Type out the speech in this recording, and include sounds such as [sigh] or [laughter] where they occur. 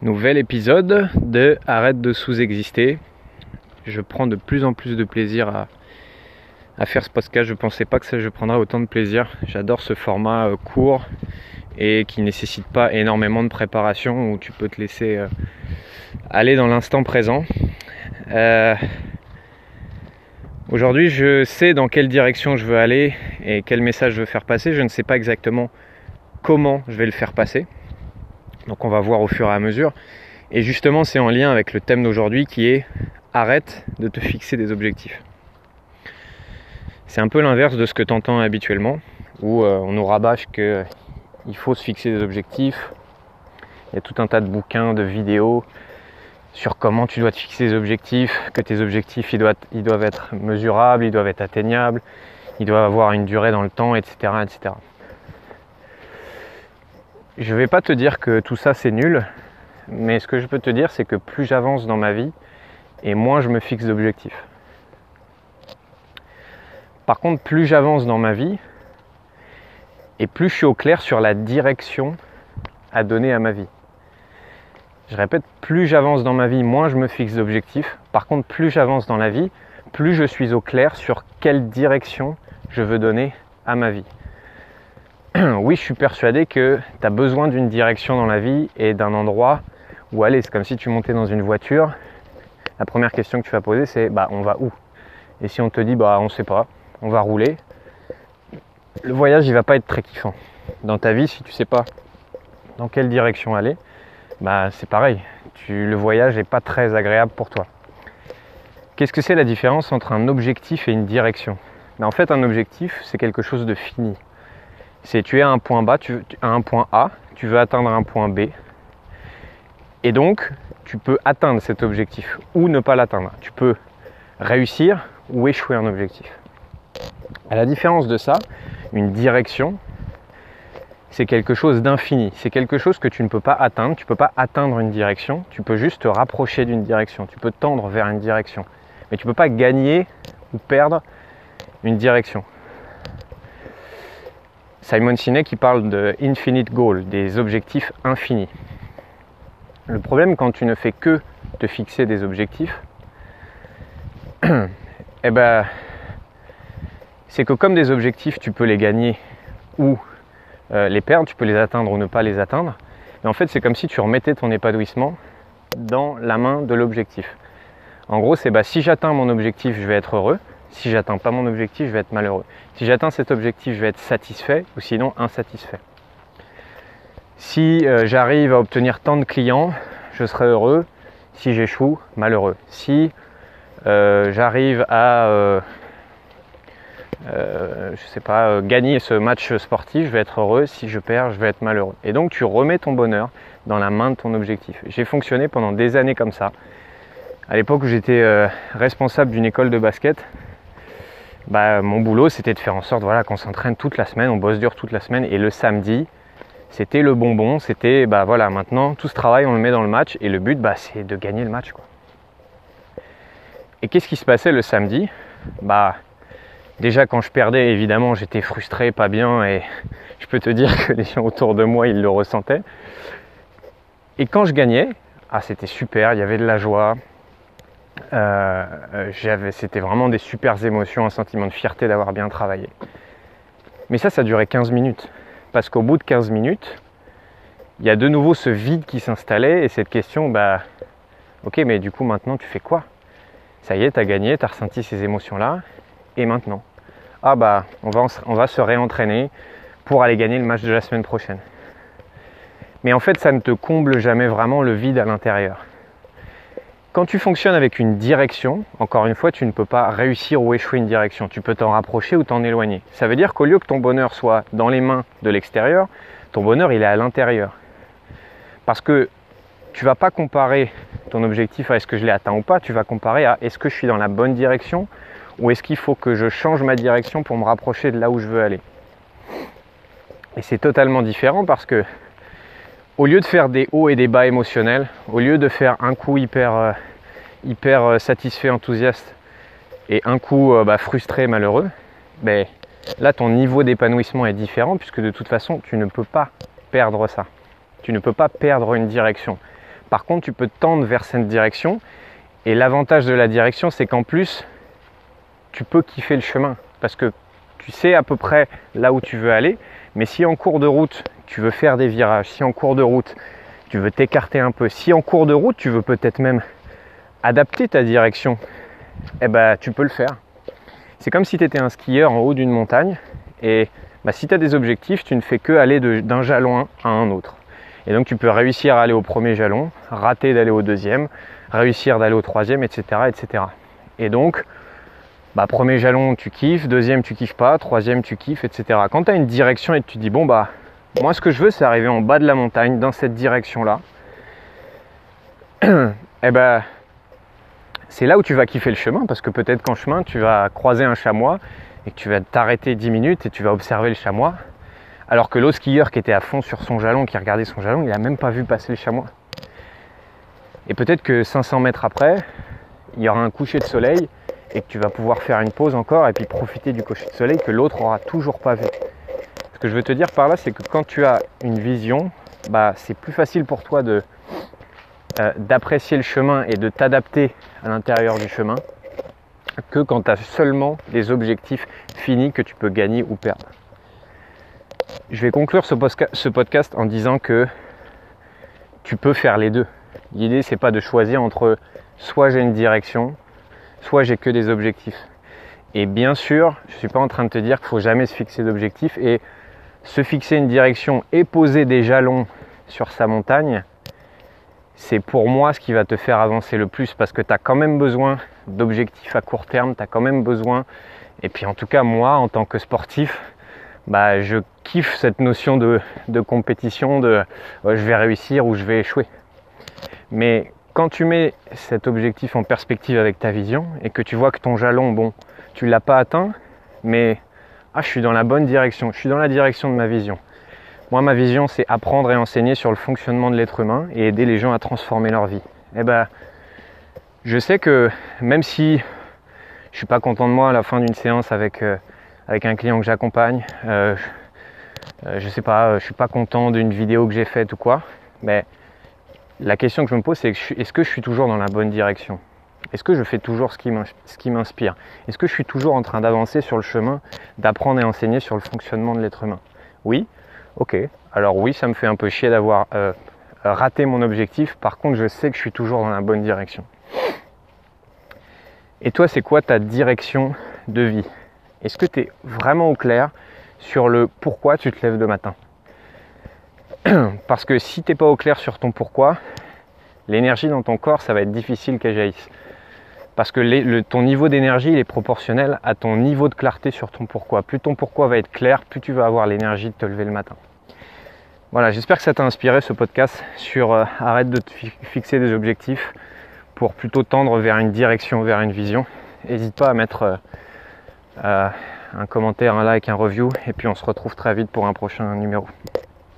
Nouvel épisode de Arrête de sous-exister. Je prends de plus en plus de plaisir à, faire ce podcast. Je pensais pas que ça je prendrais autant de plaisir. J'adore ce format euh, court et qui nécessite pas énormément de préparation où tu peux te laisser euh, aller dans l'instant présent. Euh, aujourd'hui, je sais dans quelle direction je veux aller et quel message je veux faire passer. Je ne sais pas exactement comment je vais le faire passer. Donc on va voir au fur et à mesure. Et justement, c'est en lien avec le thème d'aujourd'hui qui est arrête de te fixer des objectifs. C'est un peu l'inverse de ce que tu entends habituellement, où euh, on nous rabâche qu'il faut se fixer des objectifs. Il y a tout un tas de bouquins, de vidéos sur comment tu dois te fixer des objectifs, que tes objectifs doivent, ils doivent être mesurables, ils doivent être atteignables, ils doivent avoir une durée dans le temps, etc. etc. Je vais pas te dire que tout ça c'est nul, mais ce que je peux te dire c'est que plus j'avance dans ma vie et moins je me fixe d'objectifs. Par contre, plus j'avance dans ma vie et plus je suis au clair sur la direction à donner à ma vie. Je répète, plus j'avance dans ma vie, moins je me fixe d'objectifs. Par contre, plus j'avance dans la vie, plus je suis au clair sur quelle direction je veux donner à ma vie. [clears throat] oui, je suis persuadé que tu as besoin d'une direction dans la vie et d'un endroit où aller. C'est comme si tu montais dans une voiture. La première question que tu vas poser, c'est bah, on va où? Et si on te dit bah, on sait pas, on va rouler, le voyage, il va pas être très kiffant. Dans ta vie, si tu sais pas dans quelle direction aller, bah, c'est pareil. Tu, le voyage n'est pas très agréable pour toi. Qu'est-ce que c'est la différence entre un objectif et une direction? Bah, En fait, un objectif, c'est quelque chose de fini. C'est tu es à un point bas, tu, à un point A, tu veux atteindre un point B. Et donc, tu peux atteindre cet objectif ou ne pas l'atteindre. Tu peux réussir ou échouer un objectif. À la différence de ça, une direction, c'est quelque chose d'infini. C'est quelque chose que tu ne peux pas atteindre. Tu ne peux pas atteindre une direction. Tu peux juste te rapprocher d'une direction. Tu peux tendre vers une direction. Mais tu ne peux pas gagner ou perdre une direction. Simon Sinek qui parle de infinite goal, des objectifs infinis. Le problème quand tu ne fais que te fixer des objectifs, [clears throat] eh ben, c'est que comme des objectifs, tu peux les gagner ou euh, les perdre, tu peux les atteindre ou ne pas les atteindre. Mais en fait, c'est comme si tu remettais ton épanouissement dans la main de l'objectif. En gros, c'est bah, si j'atteins mon objectif, je vais être heureux. Si j'atteins pas mon objectif, je vais être malheureux. Si j'atteins cet objectif, je vais être satisfait ou sinon insatisfait. Si euh, j'arrive à obtenir tant de clients, je serai heureux. Si j'échoue, malheureux. Si euh, j'arrive à, euh, je sais pas, gagner ce match sportif, je vais être heureux. Si je perds, je vais être malheureux. Et donc tu remets ton bonheur dans la main de ton objectif. J'ai fonctionné pendant des années comme ça. À l'époque où j'étais responsable d'une école de basket, bah, mon boulot c'était de faire en sorte voilà, qu'on s'entraîne toute la semaine, on bosse dur toute la semaine et le samedi c'était le bonbon, c'était bah voilà maintenant tout ce travail on le met dans le match et le but bah, c'est de gagner le match quoi. Et qu'est-ce qui se passait le samedi? Bah déjà quand je perdais évidemment j'étais frustré, pas bien et [laughs] je peux te dire que les gens autour de moi ils le ressentaient. Et quand je gagnais, ah c'était super, il y avait de la joie, euh, euh, c'était vraiment des super émotions, un sentiment de fierté d'avoir bien travaillé. Mais ça, ça durait 15 minutes. Parce qu'au bout de 15 minutes, il y a de nouveau ce vide qui s'installait et cette question, bah, ok, mais du coup, maintenant, tu fais quoi? Ça y est, tu as gagné, tu as ressenti ces émotions-là, et maintenant? Ah, bah, on va se réentraîner pour aller gagner le match de la semaine prochaine. Mais en fait, ça ne te comble jamais vraiment le vide à l'intérieur. Quand tu fonctionnes avec une direction, encore une fois, tu ne peux pas réussir ou échouer une direction. Tu peux t'en rapprocher ou t'en éloigner. Ça veut dire qu'au lieu que ton bonheur soit dans les mains de l'extérieur, ton bonheur il est à l'intérieur. Parce que tu vas pas comparer ton objectif à est-ce que je l'ai atteint ou pas, tu vas comparer à est-ce que je suis dans la bonne direction ou est-ce qu'il faut que je change ma direction pour me rapprocher de là où je veux aller. Et c'est totalement différent parce que au lieu de faire des hauts et des bas émotionnels, au lieu de faire un coup hyper, euh, euh, satisfait, enthousiaste et un coup euh, bah, frustré, malheureux, ben, là ton niveau d'épanouissement est différent puisque de toute façon tu ne peux pas perdre ça. Tu ne peux pas perdre une direction. Par contre, tu peux tendre vers cette direction. Et l'avantage de la direction, c'est qu'en plus, tu peux kiffer le chemin. Parce que tu sais à peu près là où tu veux aller. Mais si en cours de route, tu veux faire des virages, si en cours de route, tu veux t'écarter un peu, si en cours de route, tu veux peut-être même adapter ta direction, eh ben, tu peux le faire. C'est comme si tu étais un skieur en haut d'une montagne et bah, si tu as des objectifs, tu ne fais que aller d'un jalon à un autre. Et donc tu peux réussir à aller au premier jalon, rater d'aller au deuxième, réussir d'aller au troisième, etc. etc. Et donc, bah, premier jalon tu kiffes, deuxième tu kiffes pas, troisième tu kiffes, etc. Quand tu as une direction et tu dis bon bah moi ce que je veux c'est arriver en bas de la montagne dans cette direction là, et [clears throat] eh ben c'est là où tu vas kiffer le chemin parce que peut-être qu'en chemin tu vas croiser un chamois et que tu vas t'arrêter 10 minutes et tu vas observer le chamois. Alors que l'autre skieur qui était à fond sur son jalon, qui regardait son jalon, il n'a même pas vu passer le chamois. Et peut-être que 500 mètres après, il y aura un coucher de soleil et que tu vas pouvoir faire une pause encore et puis profiter du coucher de soleil que l'autre aura toujours pas vu. Ce que je veux te dire par là, c'est que quand tu as une vision, bah, c'est plus facile pour toi de, euh, d'apprécier le chemin et de t'adapter à l'intérieur du chemin que quand tu as seulement des objectifs finis que tu peux gagner ou perdre. Je vais conclure ce, podcast en disant que tu peux faire les deux. L'idée c'est pas de choisir entre soit j'ai une direction, soit j'ai que des objectifs. Et bien sûr, je ne suis pas en train de te dire qu'il faut jamais se fixer d'objectifs et se fixer une direction et poser des jalons sur sa montagne, c'est pour moi ce qui va te faire avancer le plus parce que tu as quand même besoin d'objectifs à court terme, tu quand même besoin, et puis en tout cas moi en tant que sportif, bah, je kiffe cette notion de, compétition, de je vais réussir ou je vais échouer. Mais quand tu mets cet objectif en perspective avec ta vision et que tu vois que ton jalon, bon, tu l'as pas atteint, mais ah, je suis dans la bonne direction, je suis dans la direction de ma vision. Moi, ma vision, c'est apprendre et enseigner sur le fonctionnement de l'être humain et aider les gens à transformer leur vie. Eh ben, je sais que même si je suis pas content de moi à la fin d'une séance avec, euh, un client que j'accompagne, euh, euh, je sais pas, je suis pas content d'une vidéo que j'ai faite ou quoi, mais la question que je me pose, c'est est-ce que je suis toujours dans la bonne direction? Est-ce que je fais toujours ce qui m'inspire? Est-ce que je suis toujours en train d'avancer sur le chemin, d'apprendre et enseigner sur le fonctionnement de l'être humain? Oui, Ok, alors oui, ça me fait un peu chier d'avoir euh, raté mon objectif. Par contre, je sais que je suis toujours dans la bonne direction. Et toi, c'est quoi ta direction de vie? Est-ce que tu es vraiment au clair sur le pourquoi tu te lèves le matin? [clears throat] Parce que si tu n'es pas au clair sur ton pourquoi, l'énergie dans ton corps, ça va être difficile qu'elle jaillisse. Parce que ton niveau d'énergie est proportionnel à ton niveau de clarté sur ton pourquoi. Plus ton pourquoi va être clair, plus tu vas avoir l'énergie de te lever le matin. Voilà, j'espère que ça t'a inspiré ce podcast sur euh, arrête de te fixer des objectifs pour plutôt tendre vers une direction, vers une vision. N'hésite pas à mettre euh, euh, un commentaire, un like, un review et puis on se retrouve très vite pour un prochain numéro.